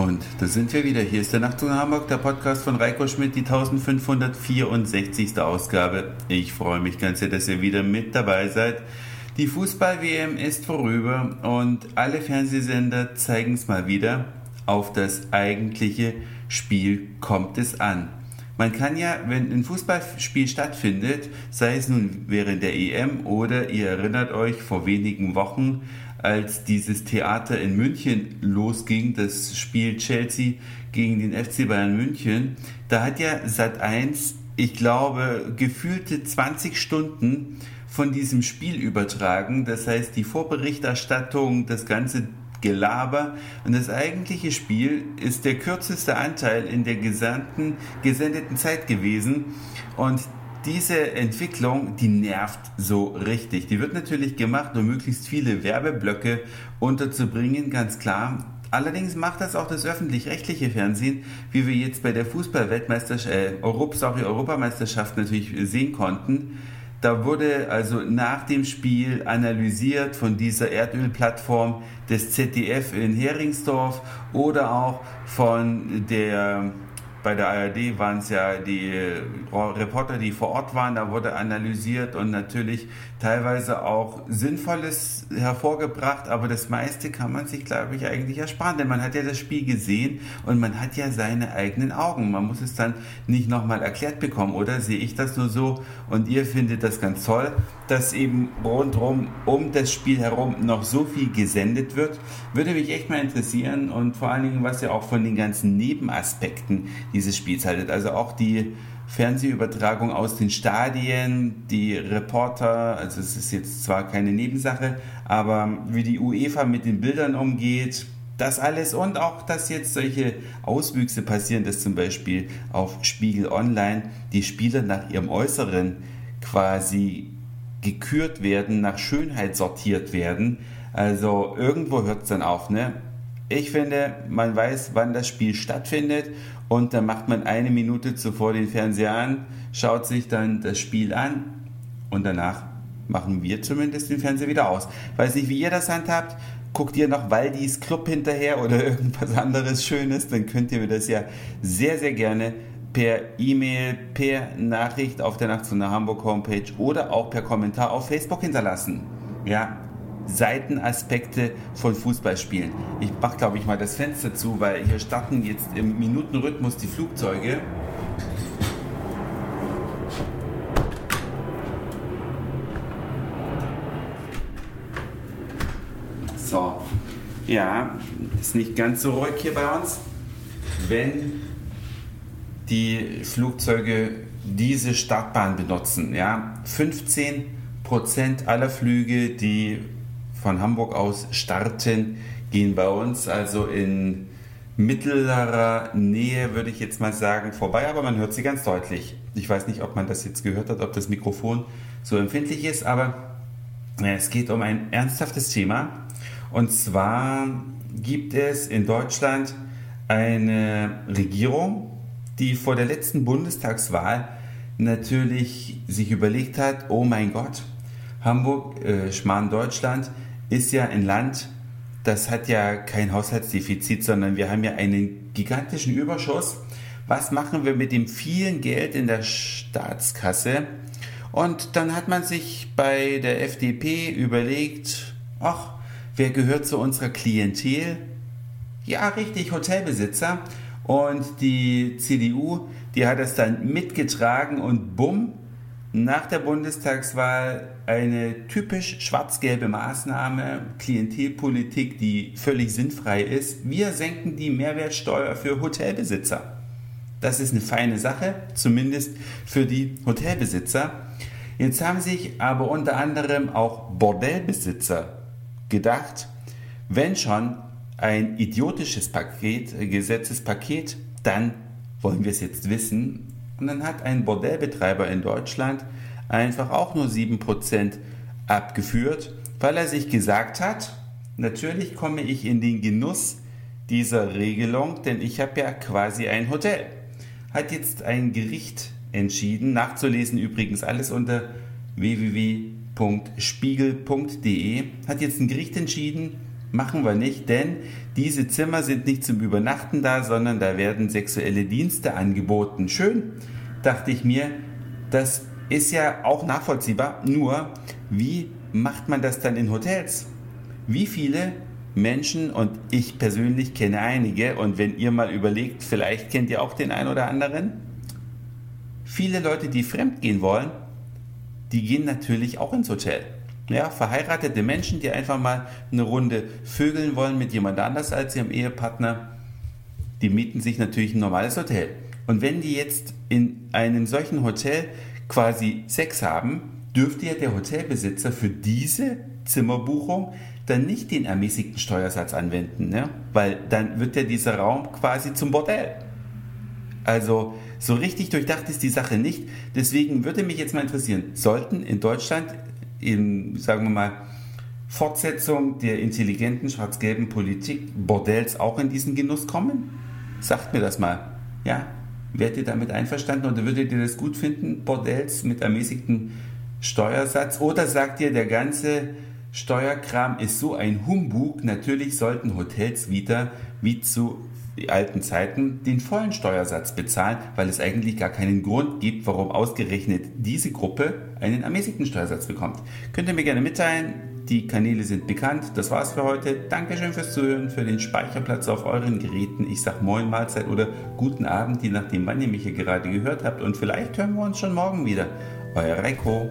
Und da sind wir wieder. Hier ist der Nachtzug nach Hamburg, der Podcast von Reiko Schmidt, die 1564. Ausgabe. Ich freue mich ganz sehr, dass ihr wieder mit dabei seid. Die Fußball-WM ist vorüber und alle Fernsehsender zeigen es mal wieder. Auf das eigentliche Spiel kommt es an. Man kann ja, wenn ein Fußballspiel stattfindet, sei es nun während der EM oder ihr erinnert euch vor wenigen Wochen, als dieses Theater in München losging, das Spiel Chelsea gegen den FC Bayern München, da hat ja Sat1, ich glaube, gefühlte 20 Stunden von diesem Spiel übertragen. Das heißt, die Vorberichterstattung, das ganze Gelaber. Und das eigentliche Spiel ist der kürzeste Anteil in der gesamten gesendeten Zeit gewesen. Und diese Entwicklung, die nervt so richtig. Die wird natürlich gemacht, um möglichst viele Werbeblöcke unterzubringen, ganz klar. Allerdings macht das auch das öffentlich-rechtliche Fernsehen, wie wir jetzt bei der Fußball-Weltmeisterschaft, äh, Europ sorry, Europameisterschaft natürlich sehen konnten. Da wurde also nach dem Spiel analysiert von dieser Erdölplattform des ZDF in Heringsdorf oder auch von der bei der ARD waren es ja die Reporter, die vor Ort waren, da wurde analysiert und natürlich teilweise auch Sinnvolles hervorgebracht, aber das meiste kann man sich, glaube ich, eigentlich ersparen, denn man hat ja das Spiel gesehen und man hat ja seine eigenen Augen. Man muss es dann nicht nochmal erklärt bekommen, oder sehe ich das nur so und ihr findet das ganz toll, dass eben rundherum um das Spiel herum noch so viel gesendet wird. Würde mich echt mal interessieren und vor allen Dingen, was ihr auch von den ganzen Nebenaspekten dieses Spiels haltet. Also auch die Fernsehübertragung aus den Stadien, die Reporter, also es ist jetzt zwar keine Nebensache, aber wie die UEFA mit den Bildern umgeht, das alles und auch, dass jetzt solche Auswüchse passieren, dass zum Beispiel auf Spiegel Online die Spieler nach ihrem Äußeren quasi gekürt werden, nach Schönheit sortiert werden. Also irgendwo hört es dann auf, ne? Ich finde, man weiß, wann das Spiel stattfindet und dann macht man eine Minute zuvor den Fernseher an, schaut sich dann das Spiel an und danach machen wir zumindest den Fernseher wieder aus. Weiß nicht, wie ihr das handhabt. Guckt ihr noch Waldis Club hinterher oder irgendwas anderes Schönes, dann könnt ihr mir das ja sehr, sehr gerne per E-Mail, per Nachricht auf der Nacht zu einer Hamburg Homepage oder auch per Kommentar auf Facebook hinterlassen. Ja, Seitenaspekte von Fußballspielen. Ich mache, glaube ich, mal das Fenster zu, weil hier starten jetzt im Minutenrhythmus die Flugzeuge. So, ja, ist nicht ganz so ruhig hier bei uns. Wenn die Flugzeuge diese Startbahn benutzen, ja, 15 Prozent aller Flüge, die von Hamburg aus starten, gehen bei uns also in mittlerer Nähe, würde ich jetzt mal sagen, vorbei, aber man hört sie ganz deutlich. Ich weiß nicht, ob man das jetzt gehört hat, ob das Mikrofon so empfindlich ist, aber es geht um ein ernsthaftes Thema. Und zwar gibt es in Deutschland eine Regierung, die vor der letzten Bundestagswahl natürlich sich überlegt hat, oh mein Gott, Hamburg, äh, Schmarrn Deutschland, ist ja ein Land, das hat ja kein Haushaltsdefizit, sondern wir haben ja einen gigantischen Überschuss. Was machen wir mit dem vielen Geld in der Staatskasse? Und dann hat man sich bei der FDP überlegt, ach, wer gehört zu unserer Klientel? Ja, richtig, Hotelbesitzer. Und die CDU, die hat das dann mitgetragen und bumm, nach der Bundestagswahl eine typisch schwarz-gelbe Maßnahme, Klientelpolitik, die völlig sinnfrei ist. Wir senken die Mehrwertsteuer für Hotelbesitzer. Das ist eine feine Sache, zumindest für die Hotelbesitzer. Jetzt haben sich aber unter anderem auch Bordellbesitzer gedacht, wenn schon ein idiotisches Paket, Gesetzespaket, dann wollen wir es jetzt wissen und dann hat ein Bordellbetreiber in Deutschland einfach auch nur 7% abgeführt, weil er sich gesagt hat, natürlich komme ich in den Genuss dieser Regelung, denn ich habe ja quasi ein Hotel. Hat jetzt ein Gericht entschieden, nachzulesen übrigens alles unter www.spiegel.de, hat jetzt ein Gericht entschieden, machen wir nicht, denn diese Zimmer sind nicht zum Übernachten da, sondern da werden sexuelle Dienste angeboten. Schön, dachte ich mir, das ist ja auch nachvollziehbar. Nur, wie macht man das dann in Hotels? Wie viele Menschen, und ich persönlich kenne einige, und wenn ihr mal überlegt, vielleicht kennt ihr auch den einen oder anderen, viele Leute, die fremd gehen wollen, die gehen natürlich auch ins Hotel. Ja, verheiratete Menschen, die einfach mal eine Runde vögeln wollen mit jemand anders als ihrem Ehepartner, die mieten sich natürlich ein normales Hotel. Und wenn die jetzt in einem solchen Hotel quasi Sex haben, dürfte ja der Hotelbesitzer für diese Zimmerbuchung dann nicht den ermäßigten Steuersatz anwenden, ne? weil dann wird ja dieser Raum quasi zum Bordell. Also so richtig durchdacht ist die Sache nicht. Deswegen würde mich jetzt mal interessieren, sollten in Deutschland in, sagen wir mal, Fortsetzung der intelligenten schwarz-gelben Politik Bordells auch in diesen Genuss kommen? Sagt mir das mal. Ja, wärt ihr damit einverstanden oder würdet ihr das gut finden, Bordells mit ermäßigtem Steuersatz? Oder sagt ihr, der ganze Steuerkram ist so ein Humbug, natürlich sollten Hotels wieder wie zu alten Zeiten den vollen Steuersatz bezahlen, weil es eigentlich gar keinen Grund gibt, warum ausgerechnet diese Gruppe einen ermäßigten Steuersatz bekommt. Könnt ihr mir gerne mitteilen. Die Kanäle sind bekannt. Das war's für heute. Dankeschön fürs Zuhören, für den Speicherplatz auf euren Geräten. Ich sag Moin Mahlzeit oder guten Abend, je nachdem, wann ihr mich hier gerade gehört habt. Und vielleicht hören wir uns schon morgen wieder. Euer Reiko.